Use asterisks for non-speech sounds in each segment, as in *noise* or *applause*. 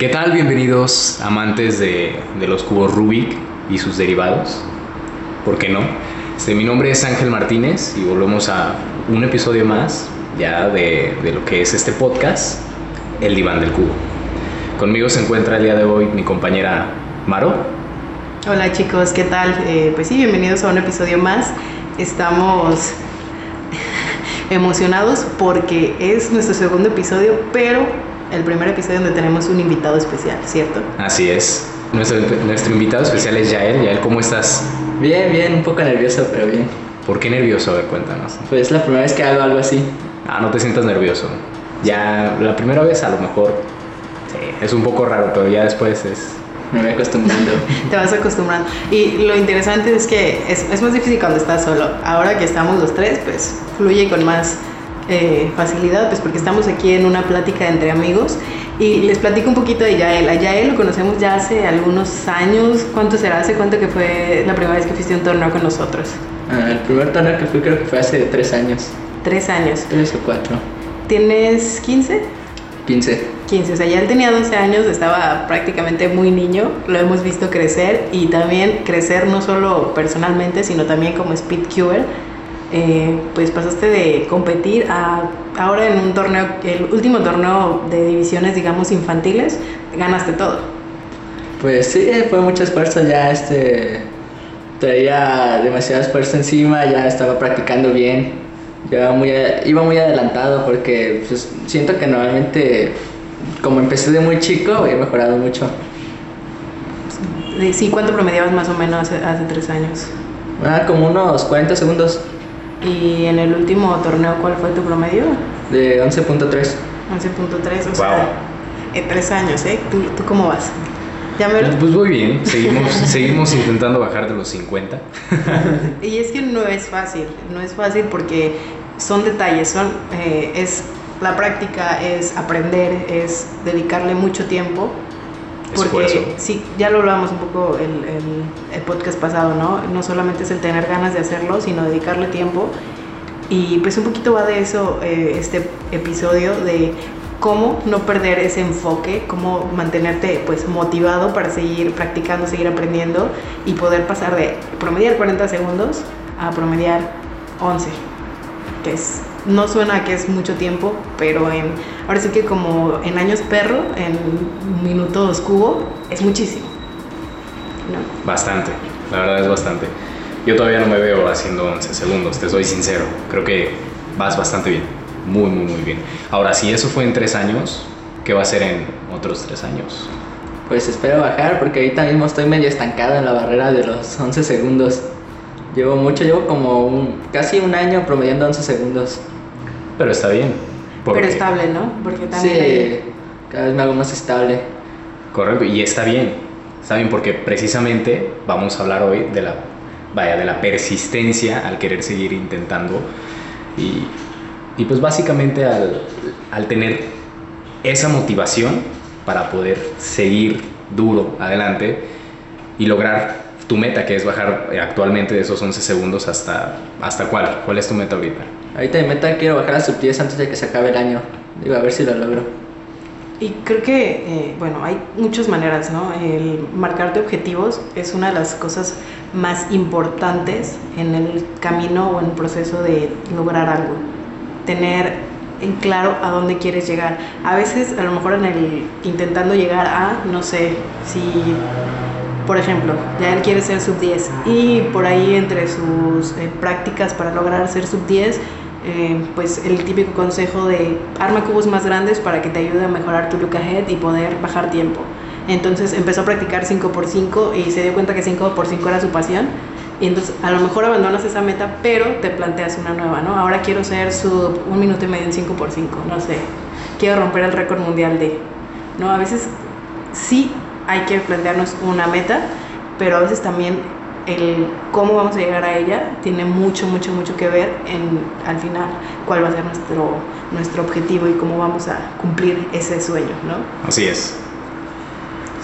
¿Qué tal? Bienvenidos amantes de, los cubos Rubik y sus derivados. ¿Por qué no? Este, mi nombre es Ángel Martínez y volvemos a un episodio más ya de, de lo que es este podcast, El Diván del Cubo. Conmigo se encuentra el día de hoy mi compañera Maro. Hola chicos, ¿qué tal? Eh, pues sí, bienvenidos a un episodio más. Estamos *laughs* emocionados porque es nuestro segundo episodio, pero el primer episodio donde tenemos un invitado especial, ¿cierto? Así es. Nuestro, nuestro invitado especial es Yael. Yael, ¿cómo estás? Bien, bien, un poco nervioso, pero bien. ¿Por qué nervioso? A ver, cuéntanos. Pues es la primera vez que hago algo así. Ah, no te sientas nervioso. Ya la primera vez a lo mejor sí, es un poco raro, pero ya después es... Me voy acostumbrando. *laughs* Te vas acostumbrando. Y lo interesante es que es, es más difícil cuando estás solo. Ahora que estamos los tres, pues fluye con más eh, facilidad, pues porque estamos aquí en una plática entre amigos. Y les platico un poquito de Yael. A Yael lo conocemos ya hace algunos años. ¿Cuánto será? ¿Hace cuánto que fue la primera vez que fuiste a un torneo con nosotros? Ah, el primer torneo que fui creo que fue hace tres años. Tres años. Tres o cuatro. ¿Tienes 15? 15. 15, o sea, ya él tenía 12 años, estaba prácticamente muy niño, lo hemos visto crecer y también crecer no solo personalmente, sino también como speedcuber. Eh, pues pasaste de competir a ahora en un torneo, el último torneo de divisiones, digamos, infantiles, ganaste todo. Pues sí, fue mucho esfuerzo ya, este, traía demasiado esfuerzo encima, ya estaba practicando bien, ya muy, iba muy adelantado porque pues, siento que normalmente, como empecé de muy chico, he mejorado mucho. Sí, ¿cuánto promediabas más o menos hace, hace tres años? Ah, como unos 40 segundos. ¿Y en el último torneo cuál fue tu promedio? De 11.3. 11.3, o Wow. sea, en tres años, ¿eh? ¿Tú, tú cómo vas? ¿Ya me lo- Pues muy bien, *laughs* seguimos, seguimos intentando bajar de los 50. *laughs* Y es que no es fácil, no es fácil porque son detalles, son, eh, es la práctica, es aprender, es dedicarle mucho tiempo. Porque sí, ya lo hablábamos un poco el, el, el podcast pasado, ¿no? No solamente es el tener ganas de hacerlo, sino dedicarle tiempo. Y pues un poquito va de eso eh, este episodio, de cómo no perder ese enfoque, cómo mantenerte pues motivado para seguir practicando, seguir aprendiendo y poder pasar de promediar 40 segundos a promediar 11, que es, no suena a que es mucho tiempo, pero en, ahora sí que como en años perro, en minutos cubo, es muchísimo. ¿no? Bastante, la verdad es bastante. Yo todavía no me veo haciendo 11 segundos, te soy sincero. Creo que vas bastante bien, muy, muy, muy bien. Ahora, si eso fue en tres años, ¿qué va a ser en otros tres años? Pues espero bajar porque ahorita mismo estoy medio estancado en la barrera de los 11 segundos. Llevo mucho, llevo como un- casi un año promediando 11 segundos. Pero está bien. Porque- Pero estable, ¿no? Porque también Sí, hay- cada vez me hago más estable. Correcto, y está bien, está bien porque precisamente vamos a hablar hoy de la, vaya, de la persistencia al querer seguir intentando y, y pues básicamente al, al tener esa motivación para poder seguir duro adelante y lograr tu meta que es bajar actualmente de esos 11 segundos hasta, hasta cuál, cuál es tu meta ahorita. Ahorita mi meta quiero bajar a sub 10 antes de que se acabe el año. Digo, a ver si lo logro. Y creo que, eh, bueno, hay muchas maneras, ¿no? El marcarte objetivos es una de las cosas más importantes en el camino o en el proceso de lograr algo. Tener en claro a dónde quieres llegar. A veces, a lo mejor en el intentando llegar a, no sé, si, por ejemplo, ya él quiere ser sub 10 y por ahí entre sus eh, prácticas para lograr ser sub 10, eh, pues el típico consejo de arma cubos más grandes para que te ayude a mejorar tu look ahead y poder bajar tiempo. Entonces empezó a practicar 5x5 y se dio cuenta que 5x5 era su pasión. Y entonces a lo mejor abandonas esa meta, pero te planteas una nueva, ¿no? Ahora quiero ser sub un minuto y medio en 5x5, no sé. Quiero romper el récord mundial de... ¿No? A veces sí hay que plantearnos una meta, pero a veces también el cómo vamos a llegar a ella tiene mucho, mucho, mucho que ver en al final cuál va a ser nuestro, nuestro objetivo y cómo vamos a cumplir ese sueño, ¿no? Así es.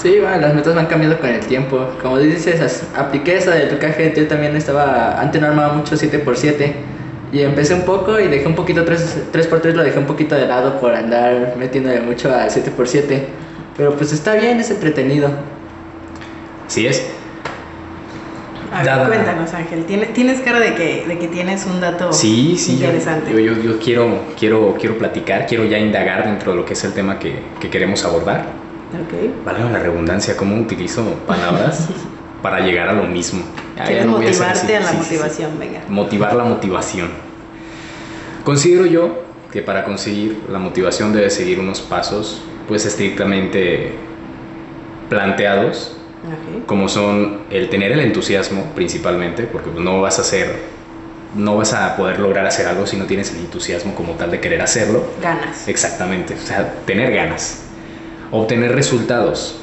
Sí, bueno, las metas van cambiando con el tiempo. Como dices, apliqué esa de trucaje. Yo también estaba, antes no armaba mucho 7x7. Y empecé un poco y dejé un poquito 3, 3x3, lo dejé un poquito de lado por andar metiéndole mucho al 7x7. Pero pues está bien, es entretenido. Así es. A ver, Dada- cuéntanos, Ángel. ¿Tienes, tienes cara de que, de que tienes un dato Sí, sí, yo, interesante. yo, yo- yo quiero, quiero, quiero platicar, quiero ya indagar dentro de lo que es el tema que, que queremos abordar. Ok. Valga la redundancia, cómo utilizo palabras *laughs* para llegar a lo mismo. Ya Quieres no a motivarte así. a la Sí, sí, sí. motivación, venga. Motivar la motivación. Considero yo que para conseguir la motivación debes seguir unos pasos pues estrictamente planteados como son el tener el entusiasmo principalmente, porque pues, no vas a hacer, no vas a poder lograr hacer algo si no tienes el entusiasmo como tal de querer hacerlo. Ganas. Exactamente, o sea, tener ganas, obtener resultados,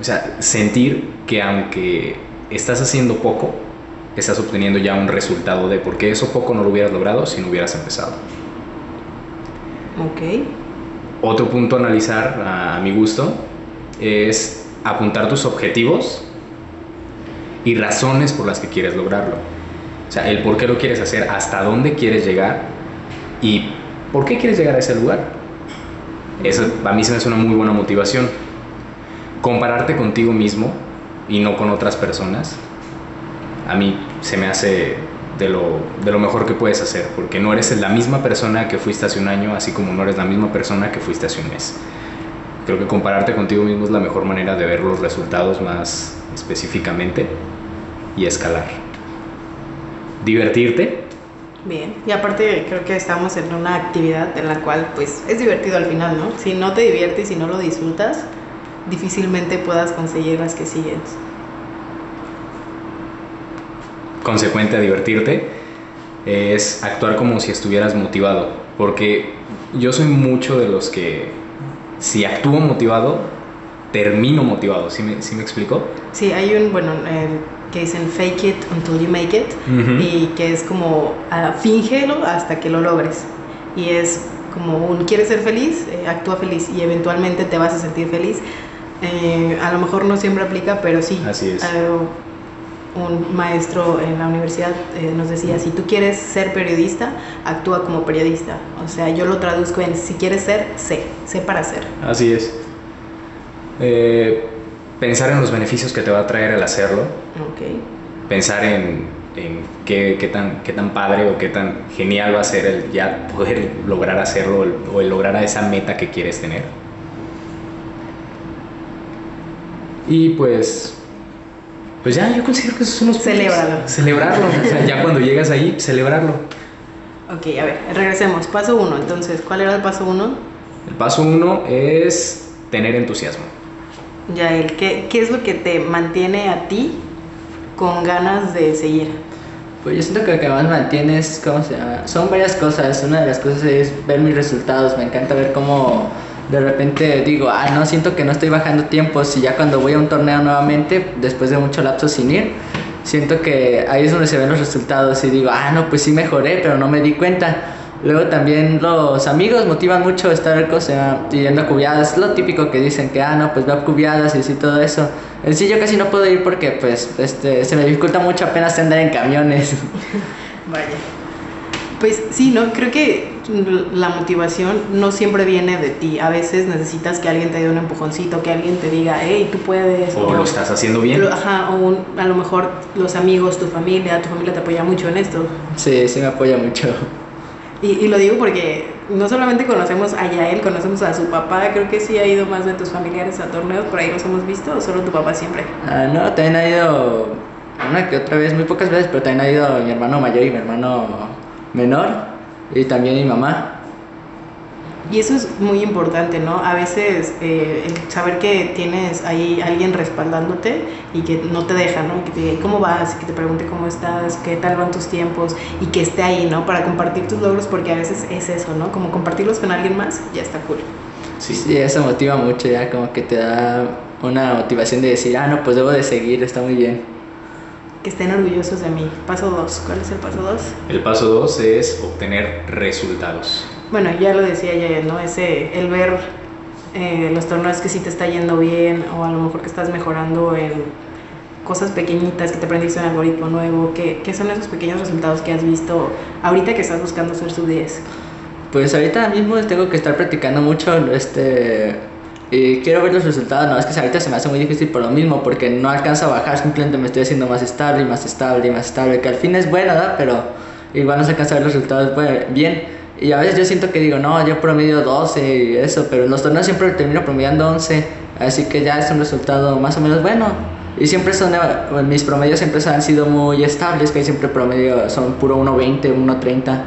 o sea, sentir que aunque estás haciendo poco, estás obteniendo ya un resultado de porque eso poco no lo hubieras logrado si no hubieras empezado. Ok. Otro punto a analizar a, mi gusto es apuntar tus objetivos y razones por las que quieres lograrlo. O sea, el por qué lo quieres hacer, hasta dónde quieres llegar y por qué quieres llegar a ese lugar. Eso a mí se me hace una muy buena motivación. Compararte contigo mismo y no con otras personas, a mí se me hace de lo, de lo mejor que puedes hacer, porque no eres la misma persona que fuiste hace un año, así como no eres la misma persona que fuiste hace un mes. Creo que compararte contigo mismo es la mejor manera de ver los resultados más específicamente y escalar. Divertirte, Bien. Y aparte creo que estamos en una actividad en la cual pues es divertido al final, ¿no? Si no te diviertes y si no lo disfrutas, difícilmente puedas conseguir las que siguen. Consecuente a divertirte, es actuar como si estuvieras motivado. Porque yo soy mucho de los que, si actúo motivado, termino motivado. ¿Sí me, sí me explico? Sí, hay un, bueno, eh, que dicen fake it until you make it y que es como ah, fíngelo hasta que lo logres. Y es como un quieres ser feliz, Eh, actúa feliz y eventualmente te vas a sentir feliz. Eh, a lo mejor no siempre aplica, pero sí. Así es. Eh, un maestro en la universidad eh, nos decía, si tú quieres ser periodista, actúa como periodista. O sea, yo lo traduzco en, si quieres ser, sé, sé para ser. Así es. Eh, pensar en los beneficios que te va a traer el hacerlo. Ok. Pensar en, en qué, qué tan, qué tan padre o qué tan genial va a ser el ya poder lograr hacerlo o el lograr a esa meta que quieres tener. Y pues, pues ya, yo considero que esos son los puntos. Celébralo. Celebrarlo. O sea, ya cuando llegas ahí, celebrarlo. Ok, a ver, regresemos. Paso uno, entonces, ¿cuál era el paso uno? El paso uno es tener entusiasmo. Ya, el, ¿qué, ¿qué es lo que te mantiene a ti con ganas de seguir? Pues yo siento que lo que más mantienes, ¿cómo se llama? Son varias cosas. Una de las cosas es ver mis resultados. Me encanta ver cómo de repente digo, ah, no, siento que no estoy bajando tiempos. Y ya cuando voy a un torneo nuevamente, después de mucho lapso sin ir, siento que ahí es donde se ven los resultados. Y digo, ah, no, pues sí mejoré, pero no me di cuenta. Luego también los amigos motivan mucho estar o yendo a cubiadas. Lo típico que dicen que, ah, no, pues va a cubiadas y así todo eso. En sí yo casi no puedo ir porque pues este, se me dificulta mucho apenas andar en camiones. *laughs* Vaya. Pues sí, ¿no? Creo que la motivación no siempre viene de ti. A veces necesitas que alguien te dé un empujoncito, que alguien te diga, hey, tú puedes. O lo estás haciendo bien. Lo- Ajá, o un- a lo mejor los amigos, tu familia, tu familia te apoya mucho en esto. Sí, sí me apoya mucho. Y, y lo digo porque no solamente conocemos a Yael, conocemos a su papá. Creo que sí ha ido más de tus familiares a torneos, por ahí los hemos visto, o solo tu papá siempre. Ah, no, también ha ido una que otra vez, muy pocas veces, pero también ha ido mi hermano mayor y mi hermano menor y también mi mamá. Y eso es muy importante, ¿no? A veces eh, el saber que tienes ahí alguien respaldándote y que no te deja, ¿no? Y que te diga, ¿cómo vas? Y que te pregunte cómo estás, qué tal van tus tiempos y que esté ahí, ¿no? Para compartir tus logros, porque a veces es eso, ¿no? Como compartirlos con alguien más, ya está cool. Sí, sí, eso motiva mucho ya, como que te da una motivación de decir, ah, no, pues debo de seguir, está muy bien. Que estén orgullosos de mí. Paso dos. ¿Cuál es el paso dos? El paso dos es obtener resultados. Bueno, ya lo decía Yael, ¿no? Ese, el ver eh, los torneos que sí te está yendo bien o a lo mejor que estás mejorando en cosas pequeñitas, que te aprendiste un algoritmo nuevo, ¿qué, qué son esos pequeños resultados que has visto ahorita que estás buscando ser sub 10? Pues ahorita mismo tengo que estar practicando mucho este y quiero ver los resultados, no es que ahorita se me hace muy difícil por lo mismo, porque no alcanzo a bajar, simplemente me estoy haciendo más estable y más estable y más estable, que al fin es bueno, ¿verdad? Pero igual no se alcanza a ver los resultados bien. Y a veces yo siento que digo, no, yo promedio 12 y eso, pero en los torneos siempre termino promediando 11, así que ya es un resultado más o menos bueno. Y siempre son, mis promedios siempre han sido muy estables, que siempre promedio son puro 1.20, 1.30.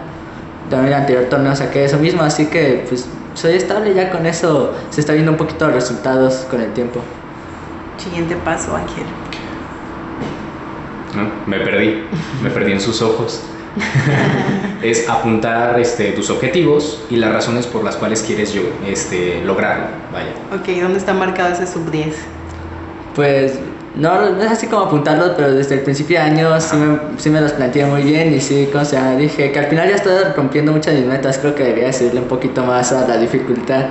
También el anterior torneo saqué eso mismo, así que pues soy estable, ya con eso se está viendo un poquito los resultados con el tiempo. Siguiente paso, Ángel. me perdí, me perdí en sus ojos. *laughs* es apuntar este, tus objetivos y las razones por las cuales quieres yo, este, lograrlo. Vaya. Ok, ¿dónde está marcado ese sub 10? Pues no, no es así como apuntarlos, pero desde el principio de año sí me, sí me los planteé muy bien y sí, como sea, dije que al final ya estoy rompiendo muchas de mis metas, creo que debería subirle un poquito más a la dificultad.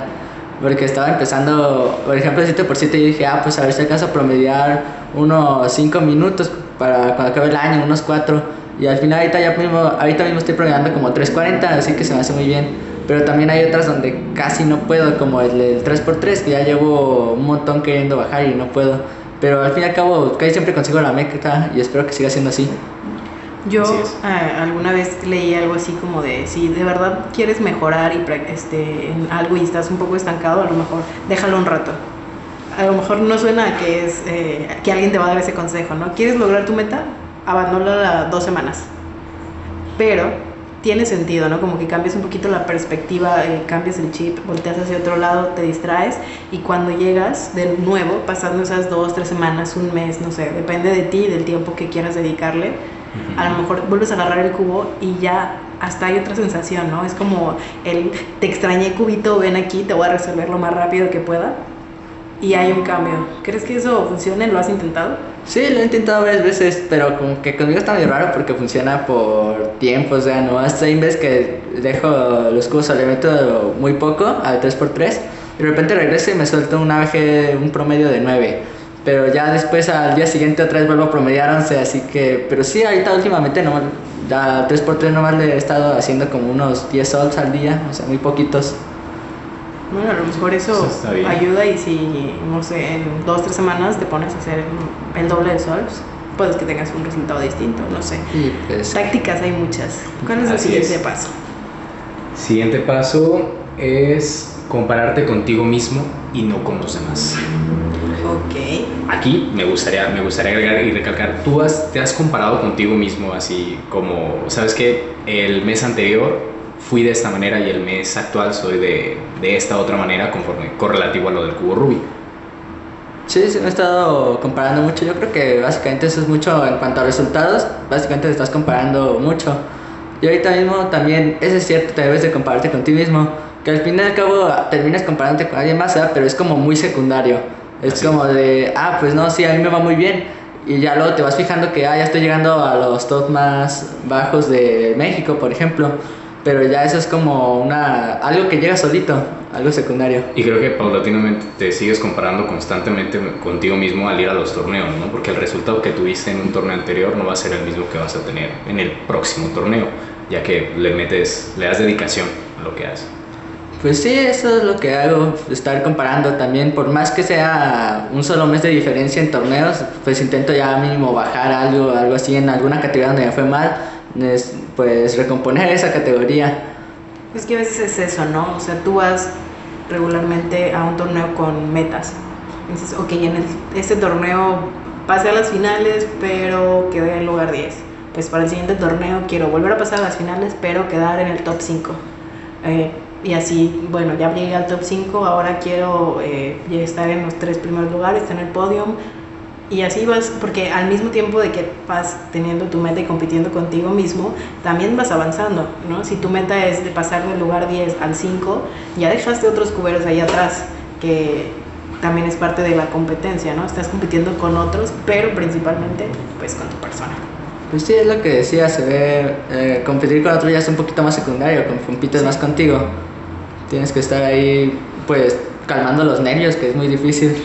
Porque estaba empezando, por ejemplo, 7 por 7 y dije, ah, pues a ver si acaso promediar unos 5 minutos para cuando acabe el año, unos 4. Y al final ahorita ya mismo, ahorita mismo estoy promediando como 3.40, así que se me hace muy bien. Pero también hay otras donde casi no puedo, como el, el 3x3, que ya llevo un montón queriendo bajar y no puedo. Pero al fin y al cabo, casi siempre consigo la meta y espero que siga siendo así. Yo eh, alguna vez leí algo así como de si de verdad quieres mejorar y este, en algo y estás un poco estancado, a lo mejor déjalo un rato. A lo mejor no suena que es eh, que alguien te va a dar ese consejo, ¿no? ¿Quieres lograr tu meta? Abandónala dos semanas. Pero tiene sentido, ¿no? Como que cambias un poquito la perspectiva, eh, cambias el chip, volteas hacia otro lado, te distraes y cuando llegas de nuevo, pasando esas dos, tres semanas, un mes, no sé, depende de ti, del tiempo que quieras dedicarle, a lo mejor vuelves a agarrar el cubo y ya hasta hay otra sensación, ¿no? Es como el te extrañé cubito, ven aquí, te voy a resolver lo más rápido que pueda y hay un cambio. ¿Crees que eso funcione? ¿Lo has intentado? Sí, lo he intentado varias veces, pero como que conmigo está muy raro porque funciona por tiempo, o sea, no hasta hay veces que dejo los cubos le meto muy poco, al 3x3, y de repente regreso y me suelto un AG, un promedio de 9. Pero ya después al día siguiente otra vez vuelvo a promediar 11, así que, pero sí, ahorita últimamente no, ya 3x3 nomás le he estado haciendo como unos 10 sols al día, o sea, muy poquitos. Bueno, a lo mejor eso, ayuda y si, no sé, en dos, tres semanas te pones a hacer el doble de sols, puedes que tengas un resultado distinto, no sé. Pues, Tácticas hay muchas. ¿Cuál es el siguiente paso? Siguiente paso es compararte contigo mismo y no con los demás. Ok. Aquí me gustaría, me gustaría agregar y recalcar, tú has, te has comparado contigo mismo así como, ¿sabes que El mes anterior fui de esta manera y el mes actual soy de, de esta otra manera conforme correlativo a lo del cubo Rubik. Sí, sí, me he estado comparando mucho. Yo creo que básicamente eso es mucho en cuanto a resultados. Básicamente te estás comparando mucho. Y ahorita mismo también, eso es cierto, te debes de compararte con ti mismo. Que al fin y al cabo terminas comparándote con alguien más, pero es como muy secundario. Es como de, ah, pues no, sí, a mí me va muy bien. Y ya luego te vas fijando que, ah, ya estoy llegando a los top más bajos de México, por ejemplo pero ya eso es como una algo que llega solito, algo secundario. Y creo que paulatinamente te sigues comparando constantemente contigo mismo al ir a los torneos, ¿no? Porque el resultado que tuviste en un torneo anterior no va a ser el mismo que vas a tener en el próximo torneo, ya que le metes, le das dedicación a lo que haces. Pues sí, eso es lo que hago, estar comparando también, por más que sea un solo mes de diferencia en torneos, pues intento ya mínimo bajar algo, algo así en alguna categoría donde me fue mal, pues recomponer esa categoría. Es que a veces es eso, ¿no? O sea, tú vas regularmente a un torneo con metas. Dices, ok, en este torneo pasé a las finales, pero quedé en lugar 10. Pues para el siguiente torneo quiero volver a pasar a las finales, pero quedar en el top 5. Eh, y así, bueno, ya llegué al top 5, ahora quiero eh, estar en los tres primeros lugares, en el podium, y así vas, porque al mismo tiempo de que vas teniendo tu meta y compitiendo contigo mismo, también vas avanzando, ¿no? Si tu meta es de pasar del lugar 10 al 5, ya dejaste otros cuberos ahí atrás, que también es parte de la competencia, ¿no? Estás compitiendo con otros, pero principalmente pues con tu persona. Pues sí, es lo que decía, se ve, eh, competir con otros ya es un poquito más secundario, compites más contigo. Tienes que estar ahí, pues, calmando los nervios, que es muy difícil.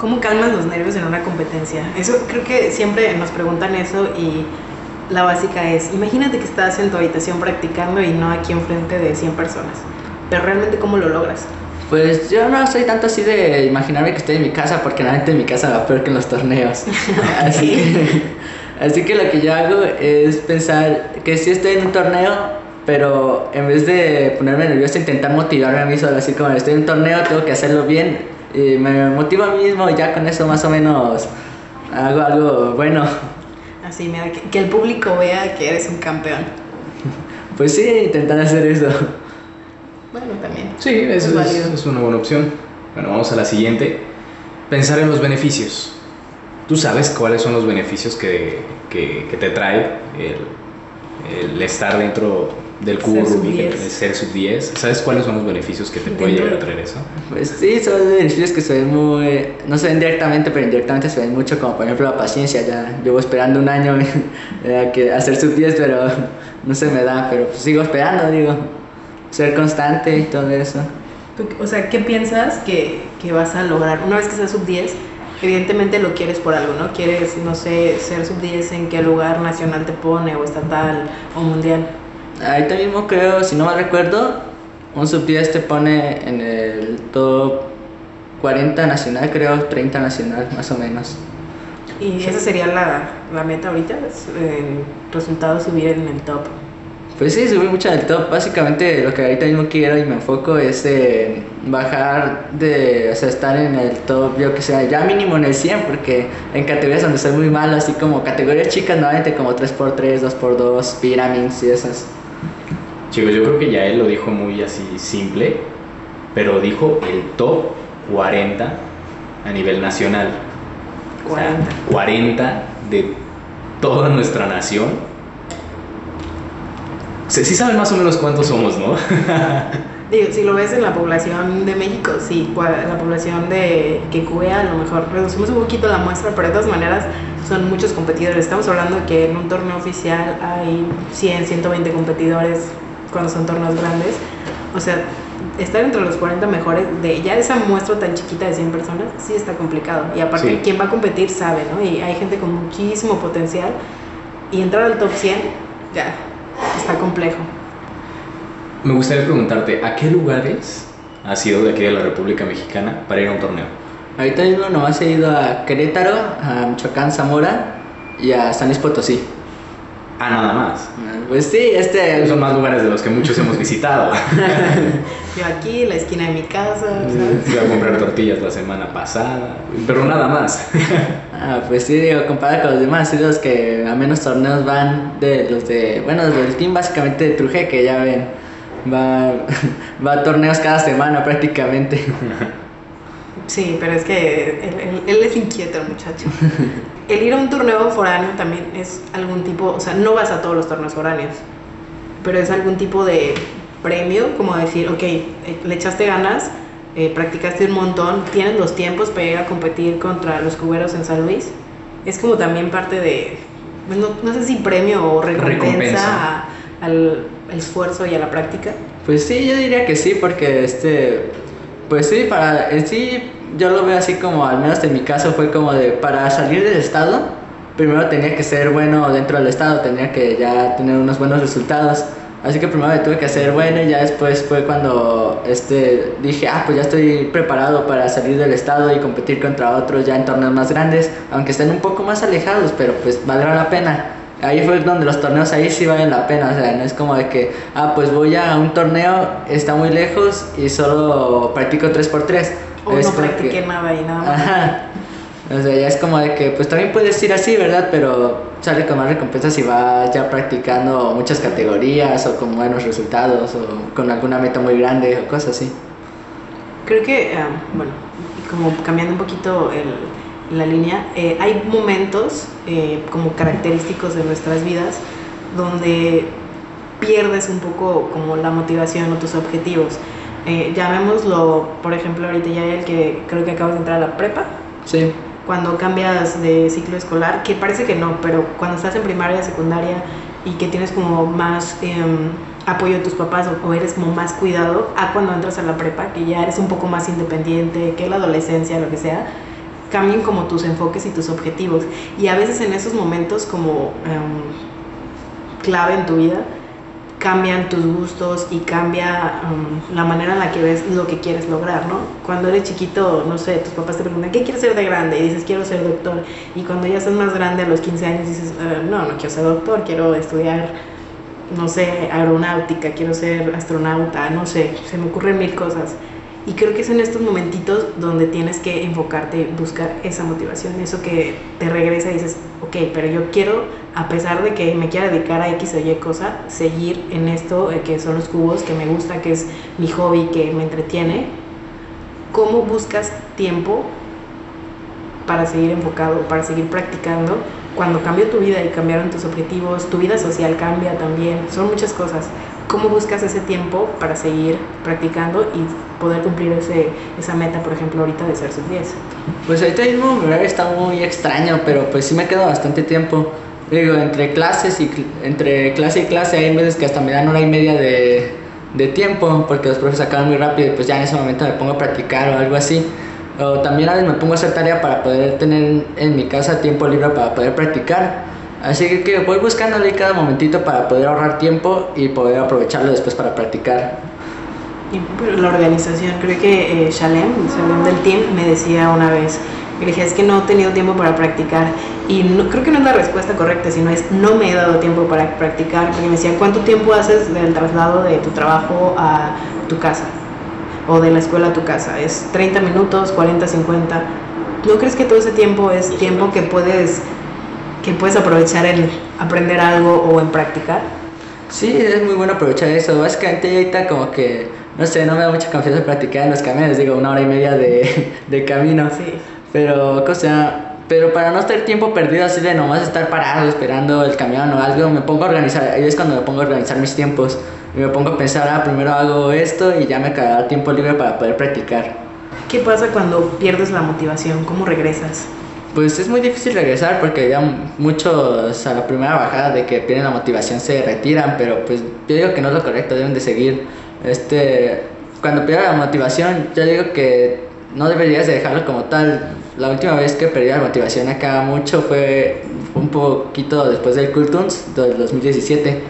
¿Cómo calmas los nervios en una competencia? Eso creo que siempre nos preguntan eso y la básica es, imagínate que estás en tu habitación practicando y no aquí enfrente de 100 personas, pero realmente ¿cómo lo logras? Pues yo no soy tanto así de imaginarme que estoy en mi casa, porque realmente en mi casa va peor que en los torneos. *laughs* así, que, así que lo que yo hago es pensar que si estoy en un torneo, pero en vez de ponerme nervioso, intentar motivarme a mí solo, así como estoy en un torneo, tengo que hacerlo bien. Y me motivo a mí mismo y ya con eso más o menos hago algo bueno. Así, mira, que, que el público vea que eres un campeón. *laughs* Pues sí, intentar hacer eso. Bueno, también. Sí, eso Es es, es una buena opción. Bueno, vamos a la siguiente. Pensar en los beneficios. ¿Tú sabes cuáles son los beneficios que, que- que te trae el, el estar dentro del cubo Rubik, el 10? ser sub 10? ¿Sabes cuáles son los beneficios que te puede llegar a de- traer eso? Pues sí, son beneficios que se ven muy... No se ven directamente, pero indirectamente se ven mucho, como por ejemplo la paciencia. Ya llevo esperando un año *laughs* eh, que hacer sub 10, pero *laughs* no se me da. Pero pues sigo esperando, digo. Ser constante y todo eso. O sea, ¿qué piensas que, que vas a lograr? Una vez que seas sub 10, evidentemente lo quieres por algo, ¿no? Quieres, no sé, ser sub 10 en qué lugar nacional te pone, o estatal, o mundial. Ahorita mismo creo, si no mal recuerdo, un sub 10 te pone en el top 40 nacional, creo, 30 nacional, más o menos. Y esa sería la, la meta ahorita, es, en resultados subir en el top. Pues sí, subí mucho del top. Básicamente lo que ahorita mismo quiero y me enfoco es en bajar de, o sea, estar en el top, yo que sea, ya mínimo en el 100, porque en categorías donde soy muy malo, así como categorías chicas, normalmente como 3x3, 2x2, pyramids y esas. Chicos, yo creo que ya él lo dijo muy así simple, pero dijo el top 40 a nivel nacional. O sea, 40. 40 de toda nuestra nación. Sí, sí saben más o menos cuántos somos, ¿no? *laughs* Digo, si lo ves en la población de México, sí, la población de Quecue a lo mejor reducimos un poquito la muestra, pero de todas maneras son muchos competidores. Estamos hablando de que en un torneo oficial hay 100, 120 competidores cuando son torneos grandes. O sea, estar entre los 40 mejores de ya esa muestra tan chiquita de 100 personas sí está complicado. Y aparte, Sí. quien va a competir sabe, ¿no? Y hay gente con muchísimo potencial y entrar al top 100 ya está complejo. Me gustaría preguntarte, ¿a qué lugares has ido de aquí de la República Mexicana para ir a un torneo? Ahorita mismo nomás he ido a Querétaro, a Michoacán, Zamora y a San Luis Potosí. Ah, nada más. Pues sí, este... Son más lugares de los que muchos hemos visitado. *laughs* Yo aquí, la esquina de mi casa, ¿sabes? Fui a comprar tortillas la semana pasada, pero nada más. *laughs* Ah, pues sí, digo, comparado con los demás, sí, los que a menos torneos van de los de, bueno, los del team básicamente de Truje, que ya ven, va, *laughs* va a torneos cada semana prácticamente. Sí, pero es que él, él- él es inquieto, el muchacho. *laughs* El ir a un torneo foráneo también es algún tipo, o sea, no vas a todos los torneos foráneos, pero es algún tipo de premio, como decir, ok, eh, le echaste ganas, eh, practicaste un montón, tienes los tiempos para ir a competir contra los cuberos en San Luis. Es como también parte de, pues, no, no sé si premio o recompensa, Recompensa. a- al al esfuerzo y a la práctica. Pues sí, yo diría que sí, porque este, pues sí, para, en sí, yo lo veo así como, al menos en mi caso fue como de, para salir del estado, primero tenía que ser bueno dentro del estado, tenía que ya tener unos buenos resultados. Así que primero me tuve que hacer bueno y ya después fue cuando este, dije, ah, pues ya estoy preparado para salir del estado y competir contra otros ya en torneos más grandes, aunque estén un poco más alejados, pero pues valdrá la pena. Ahí fue donde los torneos ahí sí valen la pena, o sea, no es como de que, ah, pues voy a un torneo, está muy lejos y solo practico 3x3. O Es no practiqué que- nada y nada más. Ajá. O sea, ya es como de que, pues también puedes ir así, ¿verdad? Pero sale con más recompensas si vas ya practicando muchas categorías o con buenos resultados o con alguna meta muy grande o cosas así. Creo que, ah, bueno, como cambiando un poquito el- la línea, eh, hay momentos eh, como característicos de nuestras vidas donde pierdes un poco como la motivación o tus objetivos. Eh, llamémoslo, por ejemplo, ahorita ya el que creo que acabas de entrar a la prepa, Sí. cuando cambias de ciclo escolar, que parece que no, pero cuando estás en primaria, secundaria y que tienes como más em, apoyo de tus papás o, o eres como más cuidado, a cuando entras a la prepa, que ya eres un poco más independiente, que la adolescencia, lo que sea, cambian como tus enfoques y tus objetivos. Y a veces en esos momentos como em, clave en tu vida, cambian tus gustos y cambia um, la manera en la que ves lo que quieres lograr, ¿no? Cuando eres chiquito, no sé, tus papás te preguntan, ¿qué quieres ser de grande? Y dices, quiero ser doctor. Y cuando ya estás más grande, a los 15 años, dices, "Ah, no, no quiero ser doctor, quiero estudiar, no sé, aeronáutica, quiero ser astronauta, no sé, se me ocurren mil cosas. Y creo que es en estos momentitos donde tienes que enfocarte, buscar esa motivación, eso que te regresa y dices, ok, pero yo quiero, a pesar de que me quiera dedicar a X o Y cosa, seguir en esto eh, que son los cubos, que me gusta, que es mi hobby, que me entretiene. ¿Cómo buscas tiempo para seguir enfocado, para seguir practicando? Cuando cambió tu vida y cambiaron tus objetivos, tu vida social cambia también, son muchas cosas. ¿Cómo buscas ese tiempo para seguir practicando y poder cumplir ese, esa meta, por ejemplo, ahorita de ser sub 10? Pues ahorita mismo mi horario está muy extraño, pero pues sí me quedo bastante tiempo. Digo, entre clases y entre clase y clase hay veces que hasta me dan hora y media de, de tiempo porque los profes acaban muy rápido y pues ya en ese momento me pongo a practicar o algo así. O también a veces me pongo a hacer tarea para poder tener en mi casa tiempo libre para poder practicar. Así que voy buscándole cada momentito para poder ahorrar tiempo y poder aprovecharlo después para practicar. La organización, creo que eh, Shalem, Shalem del team, me decía una vez, le dije, es que no he tenido tiempo para practicar. Y no, creo que no es la respuesta correcta, sino es, no me he dado tiempo para practicar. Porque me decía, ¿cuánto tiempo haces del traslado de tu trabajo a tu casa? O de la escuela a tu casa. ¿Es 30 minutos, 40, 50? ¿No crees que todo ese tiempo es tiempo que puedes, que puedes aprovechar en aprender algo o en practicar? Sí, es muy bueno aprovechar eso. Básicamente ahorita como que, no sé, no me da mucha confianza practicar en los camiones, digo, una hora y media de, de camino. Sí. Pero, o sea, pero para no estar tiempo perdido así de nomás estar parado esperando el camión o algo, me pongo a organizar, ahí es cuando me pongo a organizar mis tiempos. Y me pongo a pensar, ah, primero hago esto y ya me quedará tiempo libre para poder practicar. ¿Qué pasa cuando pierdes la motivación? ¿Cómo regresas? Pues es muy difícil regresar porque ya muchos a la primera bajada de que pierden la motivación se retiran, pero pues yo digo que no es lo correcto, deben de seguir. Este, cuando pierdes la motivación, yo digo que no deberías de dejarlo como tal. La última vez que perdí la motivación acá mucho fue un poquito después del Cultuns del 2017.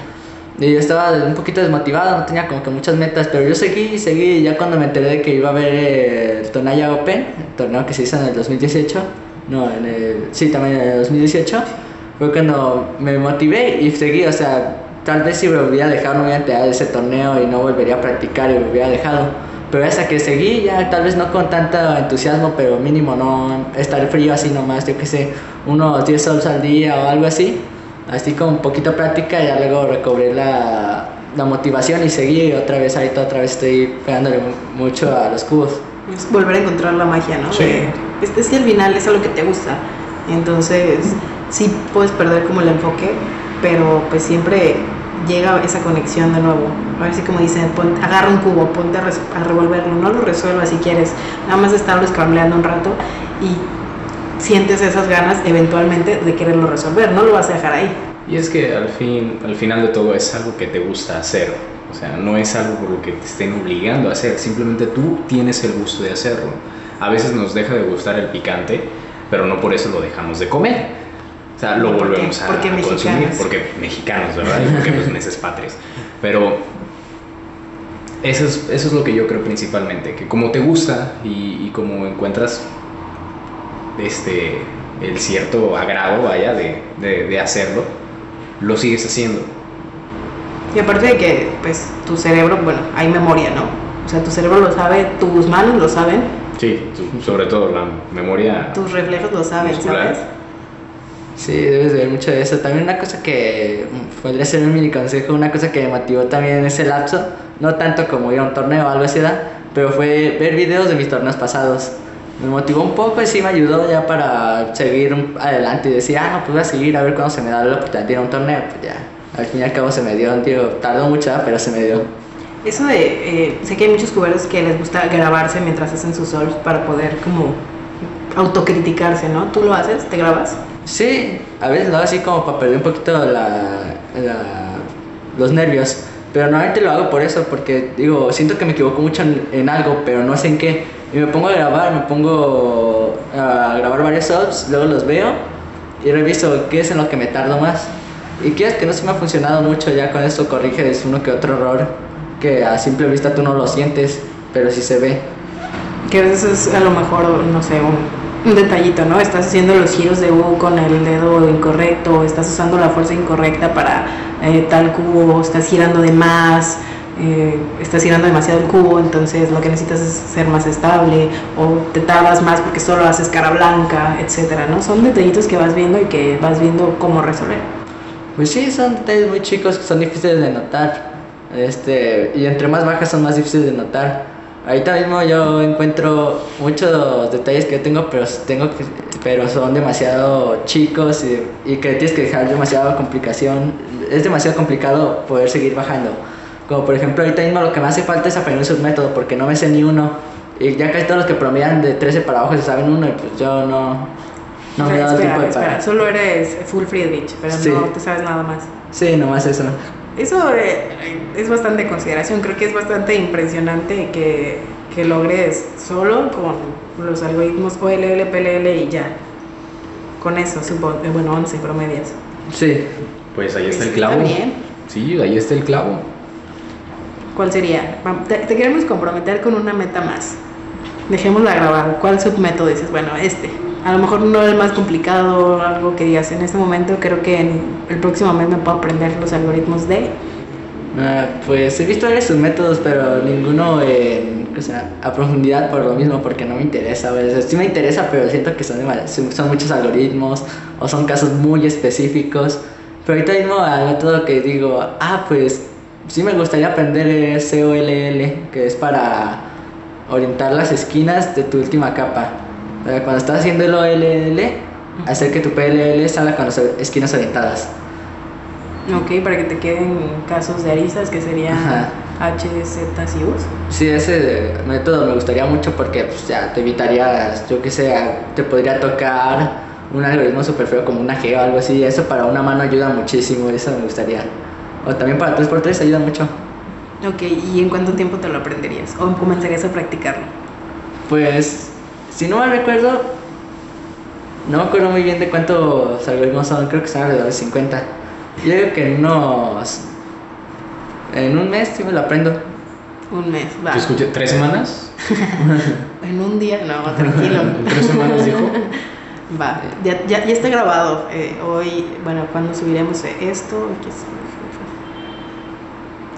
Y yo estaba un poquito desmotivado, no tenía como que muchas metas, pero yo seguí seguí. Y ya cuando me enteré de que iba a haber el Tonaya Open, torneo que se hizo en el 2018, no, en el, sí, también en el 2018, fue cuando me motivé y seguí. O sea, tal vez si me hubiera dejado, no hubiera enterado de ese torneo y no volvería a practicar y me hubiera dejado. Pero hasta que seguí, ya tal vez no con tanto entusiasmo, pero mínimo no estar frío así nomás, yo que sé, unos 10 sols al día o algo así así con poquita práctica ya luego recobré la, la motivación y seguí otra vez ahorita otra vez estoy pegándole mu- mucho a los cubos Es volver a encontrar la magia, ¿no? Sí. De- Este sí, al final es algo que te gusta. Entonces, sí puedes perder como el enfoque, pero pues siempre llega esa conexión de nuevo. A ver si como dicen, pon- agarra un cubo, ponte a, revolverlo, no lo resuelvas si quieres, nada más estarlo escambleando un rato y sientes esas ganas eventualmente de quererlo resolver, no lo vas a dejar ahí. Y es que al, fin, al final de todo es algo que te gusta hacer. O sea, no es algo por lo que te estén obligando a hacer. Simplemente tú tienes el gusto de hacerlo. A veces nos deja de gustar el picante, pero no por eso lo dejamos de comer. O sea, lo volvemos a, Porque a consumir. Porque mexicanos, ¿verdad? Y porque los meses patrios. Pero eso es, eso es lo que yo creo principalmente. Que como te gusta y, y como encuentras este, el cierto agrado, vaya, de, de, de hacerlo, lo sigues haciendo. Y aparte de que, pues, tu cerebro, bueno, hay memoria, ¿no? O sea, tu cerebro lo sabe, tus manos lo saben, Sí, sobre todo la memoria tus reflejos lo saben, muscular. ¿sabes? Sí, debes de ver mucho de eso. También una cosa que podría ser un mini consejo, una cosa que me motivó también en ese lapso, no tanto como ir a un torneo o algo así, pero fue ver videos de mis torneos pasados. Me motivó un poco y sí me ayudó ya para seguir adelante y decir, ah, no, pues voy a seguir a ver cuándo se me da la oportunidad de ir a un torneo. Pues ya, al fin y al cabo se me dio, digo, tardó mucho, pero se me dio. Eso de, eh, sé que hay muchos cuberos que les gusta grabarse mientras hacen sus solos para poder como autocriticarse, ¿no? ¿Tú lo haces? ¿Te grabas? Sí, a veces lo hago así como para perder un poquito la, la- los nervios. Pero normalmente lo hago por eso, porque digo, siento que me equivoco mucho en, en algo, pero no sé en qué. Y me pongo a grabar, me pongo a grabar varios subs, luego los veo y reviso qué es en lo que me tardo más. Y quieres que no se me ha funcionado mucho, ya con eso corriges uno que otro error que a simple vista tú no lo sientes, pero sí se ve. Que a veces es a lo mejor, no sé, un, un detallito, ¿no? Estás haciendo los giros de U con el dedo incorrecto, estás usando la fuerza incorrecta para eh, tal cubo, estás girando de más, eh, estás girando demasiado el cubo, entonces lo que necesitas es ser más estable, o te tardas más porque solo haces cara blanca, etcétera, ¿no? Son detallitos que vas viendo y que vas viendo cómo resolver. Pues sí, son detalles muy chicos que son difíciles de notar. Este, y entre más bajas son más difíciles de notar. Ahorita mismo yo encuentro muchos detalles que yo tengo, pero tengo que, pero son demasiado chicos y, y que tienes que dejar demasiada complicación. Es demasiado complicado poder seguir bajando. Como por ejemplo, ahorita mismo lo que me hace falta es aprender un submétodo porque no me sé ni uno. Y ya casi todos los que promedian de 13 para abajo se saben uno y pues yo no, no me he dado el tiempo de espera, parar. solo eres full Friedrich, pero Sí. no te sabes nada más. Sí, nomás eso. Eso eh, es bastante consideración, creo que es bastante impresionante que, que logres solo con los algoritmos OLL, PLL y ya. Con eso, supongo, eh, bueno, 11 promedias. Sí. Pues ahí está el Está clavo. bien. Sí, ahí está el clavo. ¿Cuál sería? Te, te queremos comprometer con una meta más. Dejémosla grabar. ¿Cuál submétodo dices? Bueno, este. A lo mejor no el más complicado, algo que digas en este momento. Creo que en el próximo mes me puedo aprender los algoritmos de. Ah, pues he visto varios métodos, pero ninguno en, o sea, a profundidad por lo mismo, porque no me interesa. O sea, sí me interesa, pero siento que son, son muchos algoritmos o son casos muy específicos. Pero ahorita mismo al método que digo, ah, pues sí me gustaría aprender es COLL, que es para orientar las esquinas de tu última capa. Cuando estás haciendo el OLL, hacer que tu PLL salga con las esquinas orientadas. Ok, para que te queden casos de aristas que serían. H, Z y U. Sí, ese método me gustaría mucho porque pues, ya te evitarías, yo qué sé, te podría tocar un algoritmo súper feo como una G o algo así. Eso para una mano ayuda muchísimo, eso me gustaría. O también para 3x3 ayuda mucho. Ok, ¿y en cuánto tiempo te lo aprenderías? ¿O comenzarías a practicarlo? Pues, si no mal recuerdo, no me acuerdo muy bien de cuántos algoritmos son, creo que son alrededor de 50. Yo digo que en unos. En un mes sí me lo aprendo. Un mes, va. Escuché, ¿tres semanas? *laughs* En un día, no, tranquilo. ¿Tres semanas dijo? Va, ya, ya, ya está grabado. eh, hoy, bueno, cuando subiremos esto, aquí es-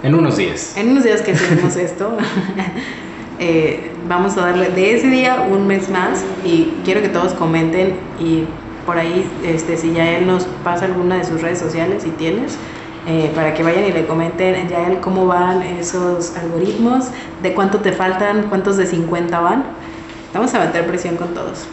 En unos días. en unos días que subimos esto, *laughs* eh, vamos a darle de ese día un mes más y quiero que todos comenten y por ahí, este, si ya él nos pasa alguna de sus redes sociales, si tienes, eh, para que vayan y le comenten ya él cómo van esos algoritmos, de cuánto te faltan, cuántos de 50 van. Vamos a meter presión con todos.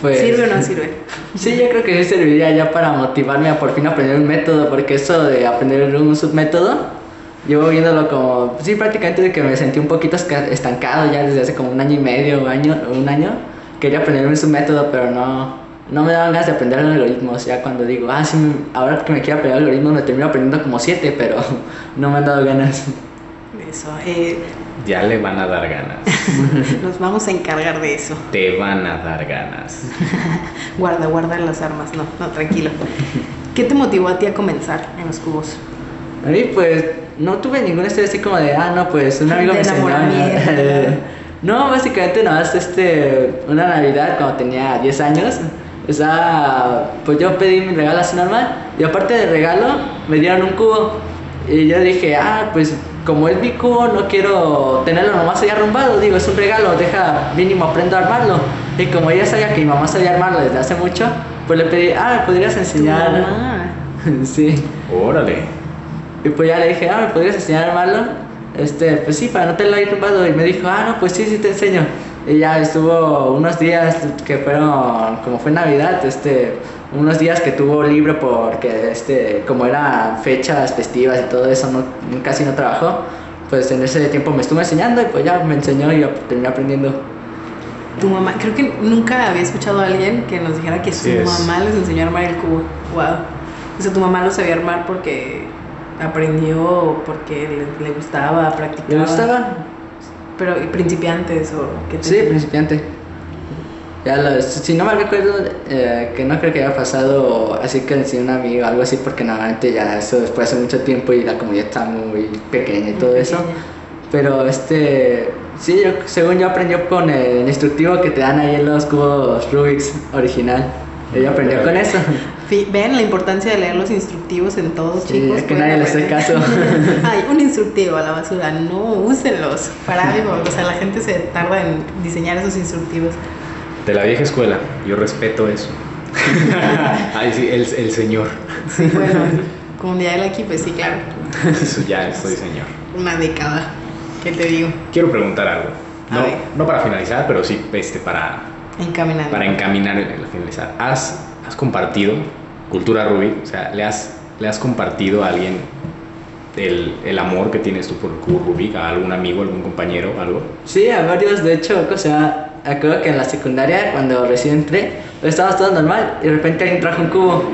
Pues, ¿Sirve o no sirve? Sí, yo creo que sí serviría ya para motivarme a por fin aprender un método, porque eso de aprender un submétodo, llevo viéndolo como, sí, prácticamente de que me sentí un poquito estancado ya desde hace como un año y medio, año, un año. Quería aprender un submétodo, pero no, no me daban ganas de aprender algoritmos. Ya cuando digo, ah, sí, ahora que me quiero aprender algoritmos, me termino aprendiendo como siete, pero *laughs* no me han dado ganas. Eso, eh, Ya le van a dar ganas. *laughs* nos vamos a encargar de eso. Te van a dar ganas. *laughs* Guarda, guarda las armas. No, no, tranquilo. ¿Qué te motivó a ti a comenzar en los cubos? A mí, pues, no tuve ninguna historia así como de, ah, no, pues, un amigo me enseñó. *laughs* No, básicamente nada más, este, una Navidad cuando tenía 10 años, estaba, pues yo pedí mi regalo así normal, y aparte del regalo, me dieron un cubo, y yo dije, ah, pues, como es mi cubo, no quiero tenerlo nomás ahí arrumbado, digo, es un regalo, deja, mínimo aprendo a armarlo, y como ella sabía que mi mamá sabía armarlo desde hace mucho, pues le pedí, ah, ¿me podrías Tu enseñar? mamá. *laughs* sí. Órale. Y pues ya le dije, ah, ¿me podrías enseñar a armarlo? Este, pues sí, para no tenerlo ahí tumbado. Y me dijo, ah, no, pues sí, sí te enseño. Y ya estuvo unos días que fueron, como fue Navidad, este, unos días que tuvo libre porque, este, como eran fechas festivas y todo eso, no, casi no trabajó. Pues en ese tiempo me estuvo enseñando y pues ya me enseñó y yo terminé aprendiendo. Tu mamá, creo que nunca había escuchado a alguien que nos dijera que su Sí mamá les enseñó a armar el cubo. Wow. O sea, tu mamá lo sabía armar porque aprendió, porque le, le gustaba, practicaba. ¿Le gustaba? Pero ¿y principiantes o qué te Sí, principiante. Ya lo, si no me recuerdo, eh, que no creo que haya pasado así que enseñé un amigo o algo así, porque normalmente ya eso después hace mucho tiempo y la comunidad está muy pequeña y todo eso. Pero este, sí, yo, según yo aprendió con el instructivo que te dan ahí en los cubos Rubik's original. Ella aprendió con eso. *laughs* Ven la importancia de leer los instructivos en todos, Sí, chicos. es que nadie le hace caso. *laughs* Ay, un instructivo a la basura, no úsenlos para *laughs* algo. O sea, la gente se tarda en diseñar esos instructivos. De la vieja escuela, yo respeto eso. *laughs* Ay, sí, el, el señor. Sí, bueno, como ya el aquí, pues sí, claro. Eso ya soy señor. Una década. ¿Qué te digo? Quiero preguntar algo. No, no para finalizar, pero sí este, para, Encaminando. para encaminar finalizar. ¿Has, ¿Has compartido cultura Rubik? O sea, ¿le has, ¿le has compartido a alguien el, el amor que tienes tú por Rubik? ¿A algún amigo, algún compañero, algo? Sí, a varios, de hecho, o sea, acuerdo que en la secundaria, cuando recién entré, estábamos todos normal y de repente alguien trajo un cubo.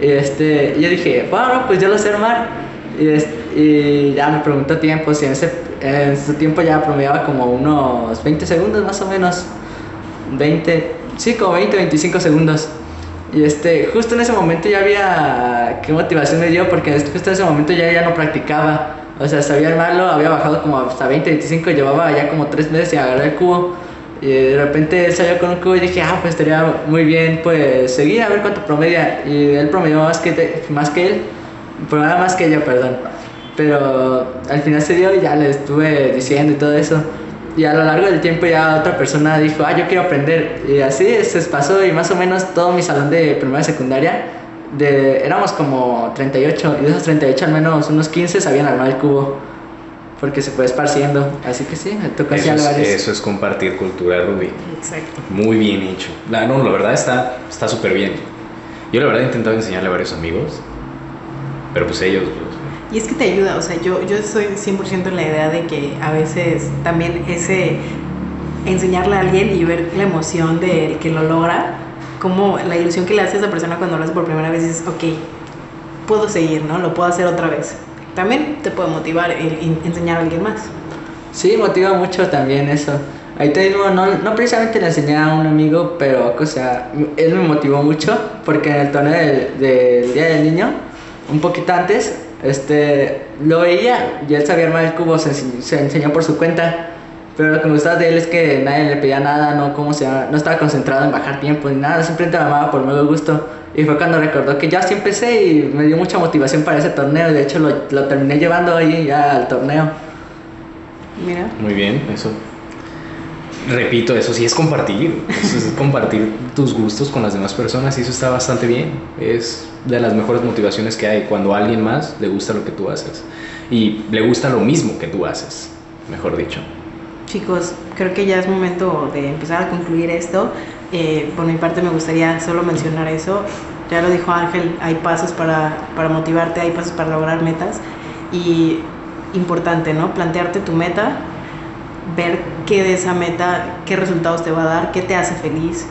Y este, yo dije, bueno, pues yo lo sé armar. Y, es- y ya me preguntó tiempos y en, ese, en su tiempo ya promediaba como unos 20 segundos más o menos. 20, sí, como 20, 25 segundos. Y este, justo en ese momento ya había, qué motivación me dio, porque justo en ese momento ya, ya no practicaba. O sea, sabía armarlo, había bajado como hasta 20, 25, llevaba ya como 3 meses y agarré el cubo. Y de repente él salió con un cubo y dije, ah, pues estaría muy bien, pues seguir a ver cuánto promedia. Y él promedió más que, te- más que él, promediaba más que yo, perdón. Pero al final se dio y ya le estuve diciendo y todo eso. Y a lo largo del tiempo ya otra persona dijo, ah, yo quiero aprender. Y así se pasó y más o menos todo mi salón de primaria y secundaria, de, éramos como 38 y de esos 38 al menos unos 15 sabían armar el cubo. Porque se fue esparciendo. Así que sí, me tocó Eso enseñarle a es, varios. eso es compartir cultura Rubik. Exacto. Muy bien hecho. La, no, la verdad está está súper bien. Yo la verdad he intentado enseñarle a varios amigos, pero pues ellos... Y es que te ayuda, o sea, yo, yo estoy 100% en la idea de que a veces también ese enseñarle a alguien y ver la emoción del que lo logra, como la ilusión que le hace a esa persona cuando lo hace por primera vez es, ok, puedo seguir, ¿no? Lo puedo hacer otra vez. También te puede motivar el in- enseñar a alguien más. Sí, motiva mucho también eso. Ahí te digo, no, no precisamente le enseñé a un amigo, pero o sea, él me motivó mucho porque en el torneo del, del Día del Niño, un poquito antes, este, lo veía y él sabía armar el cubo, se, se enseñó por su cuenta. Pero lo que me gustaba de él es que nadie le pedía nada, no, ¿cómo se llama? no estaba concentrado en bajar tiempo ni nada, simplemente lo amaba por medio gusto. Y fue cuando recordó que ya sí empecé y me dio mucha motivación para ese torneo. De hecho, lo, lo terminé llevando ahí ya al torneo. Mira. Muy bien, eso. Repito, eso sí es compartir. Eso es compartir tus gustos con las demás personas y eso está bastante bien. Es de las mejores motivaciones que hay cuando a alguien más le gusta lo que tú haces y le gusta lo mismo que tú haces, mejor dicho. Chicos, creo que ya es momento de empezar a concluir esto. Eh, por mi parte me gustaría solo mencionar eso. Ya lo dijo Ángel, hay pasos para, para motivarte, hay pasos para lograr metas. Y importante, ¿no? Plantearte tu meta, ver qué de esa meta, qué resultados te va a dar, qué te hace feliz,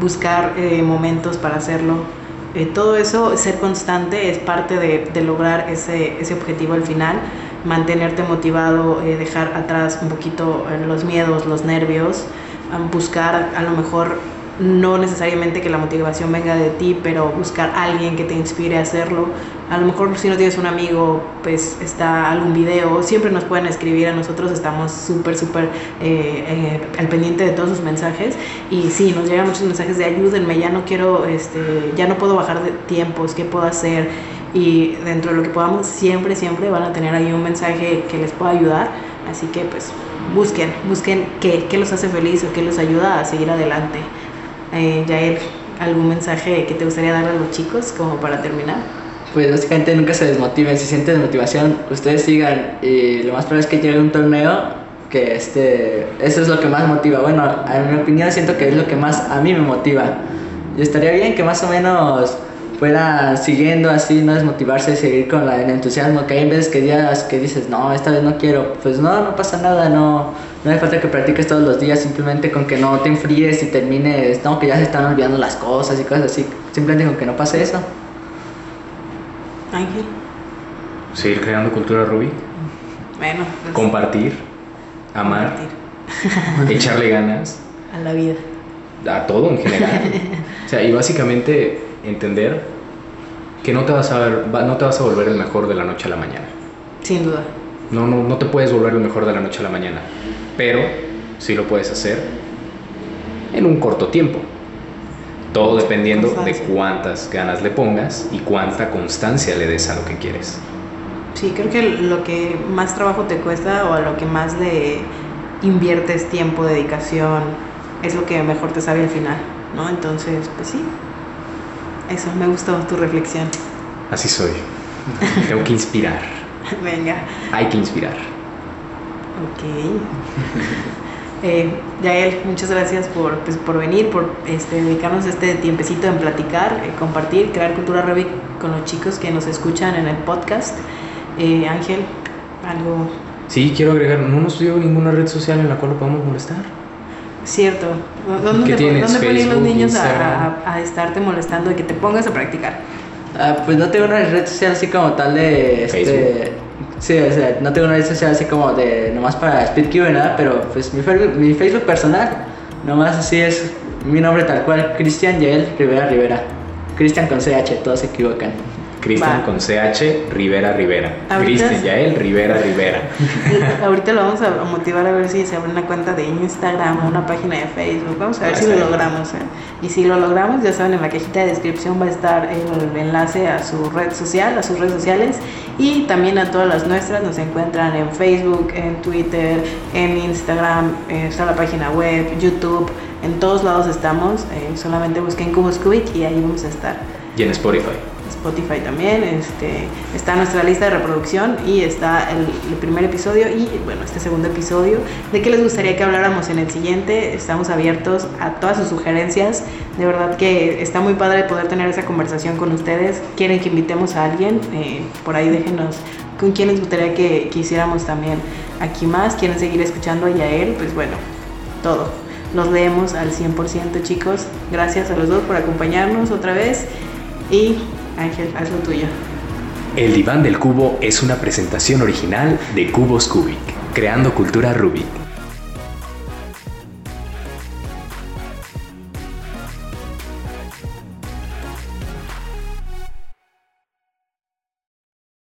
buscar eh, momentos para hacerlo. Eh, todo eso, ser constante, es parte de, de lograr ese, ese objetivo al final mantenerte motivado, eh, dejar atrás un poquito eh, los miedos, los nervios, buscar a lo mejor no necesariamente que la motivación venga de ti, pero buscar a alguien que te inspire a hacerlo. A lo mejor si no tienes un amigo, pues está algún video, siempre nos pueden escribir a nosotros, estamos súper, súper eh, eh, al pendiente de todos sus mensajes. Y sí, nos llegan muchos mensajes de ayúdenme, ya no quiero, este, ya no puedo bajar de tiempos, ¿qué puedo hacer? y dentro de lo que podamos siempre, siempre van a tener ahí un mensaje que les pueda ayudar. Así que pues busquen, busquen qué, qué los hace feliz o qué los ayuda a seguir adelante. Eh, Yael, ¿algún mensaje que te gustaría dar a los chicos como para terminar? Pues básicamente nunca se desmotiven, si sienten desmotivación, ustedes sigan y lo más probable es que llegue un torneo que este, eso es lo que más motiva. Bueno, en mi opinión siento que es lo que más a mí me motiva. Y estaría bien que más o menos fuera siguiendo así, no desmotivarse seguir con la, el entusiasmo, que hay veces que días que dices, no, esta vez no quiero, pues no, no pasa nada, no, no hace falta que practiques todos los días, simplemente con que no te enfríes y termines, no, que ya se están olvidando las cosas y cosas así, simplemente con que no pase eso. Ángel. Seguir creando cultura Rubik, Bueno, pues, compartir, amar, compartir *laughs* echarle ganas. a la vida. a todo en general. o sea, y básicamente entender que no te vas a ver, no te vas a volver el mejor de la noche a la mañana. Sin duda. No, no, no te puedes volver el mejor de la noche a la mañana, pero sí lo puedes hacer en un corto tiempo. Todo dependiendo de cuántas ganas le pongas y cuánta constancia le des a lo que quieres. Sí, creo que lo que más trabajo te cuesta o a lo que más le inviertes tiempo, dedicación, es lo que mejor te sabe al final, ¿no? Entonces, pues sí. Eso, me gustó tu reflexión. Así soy. Tengo que inspirar. *laughs* Venga, Hay que inspirar. Ok. *laughs* Eh, Yael, muchas gracias por, pues, por venir, por este, dedicarnos este tiempecito en platicar, eh, compartir, crear cultura Rubik con los chicos que nos escuchan en el podcast. Eh, Ángel, algo Sí, quiero agregar, no nos dio ninguna red social en la cual lo podamos molestar. cierto. ¿Dónde, ¿Qué te- tienes? dónde pueden ir los niños a, a- a estarte molestando y que te pongas a practicar? Ah, pues no tengo una red social así como tal de este. Sí, o sea, no tengo una red social así como de nomás para SpeedCube ni nada, pero pues mi mi Facebook personal nomás así es mi nombre tal cual, Cristian Yael Rivera Rivera. Cristian con CH, todos se equivocan. Cristian con CH, Rivera Rivera. Cristian Yael, Rivera Rivera. *laughs* Ahorita lo vamos a motivar a ver si se abre una cuenta de Instagram o una página de Facebook. Vamos a ver si lo logramos. ¿eh? Y si lo logramos, ya saben, en la cajita de descripción va a estar el enlace a su red social, a sus redes sociales y también a todas las nuestras. Nos encuentran en Facebook, en Twitter, en Instagram, eh, está la página web, YouTube. En todos lados estamos. eh, solamente busquen Cubos Cubic y ahí vamos a estar. Y en Spotify. Spotify también, este, está nuestra lista de reproducción y está el, primer episodio y bueno, este segundo episodio. ¿De qué les gustaría que habláramos en el siguiente? Estamos abiertos a todas sus sugerencias. De verdad que está muy padre poder tener esa conversación con ustedes. ¿Quieren que invitemos a alguien? Eh, por ahí déjenos con quién les gustaría que, que hiciéramos también aquí más. ¿Quieren seguir escuchando a Yael? Pues bueno, todo. Los leemos al 100% chicos. Gracias a los dos por acompañarnos otra vez. Y Ángel, haz lo tuyo. El diván del cubo es una presentación original de Cubos Cubic, creando cultura Rubik.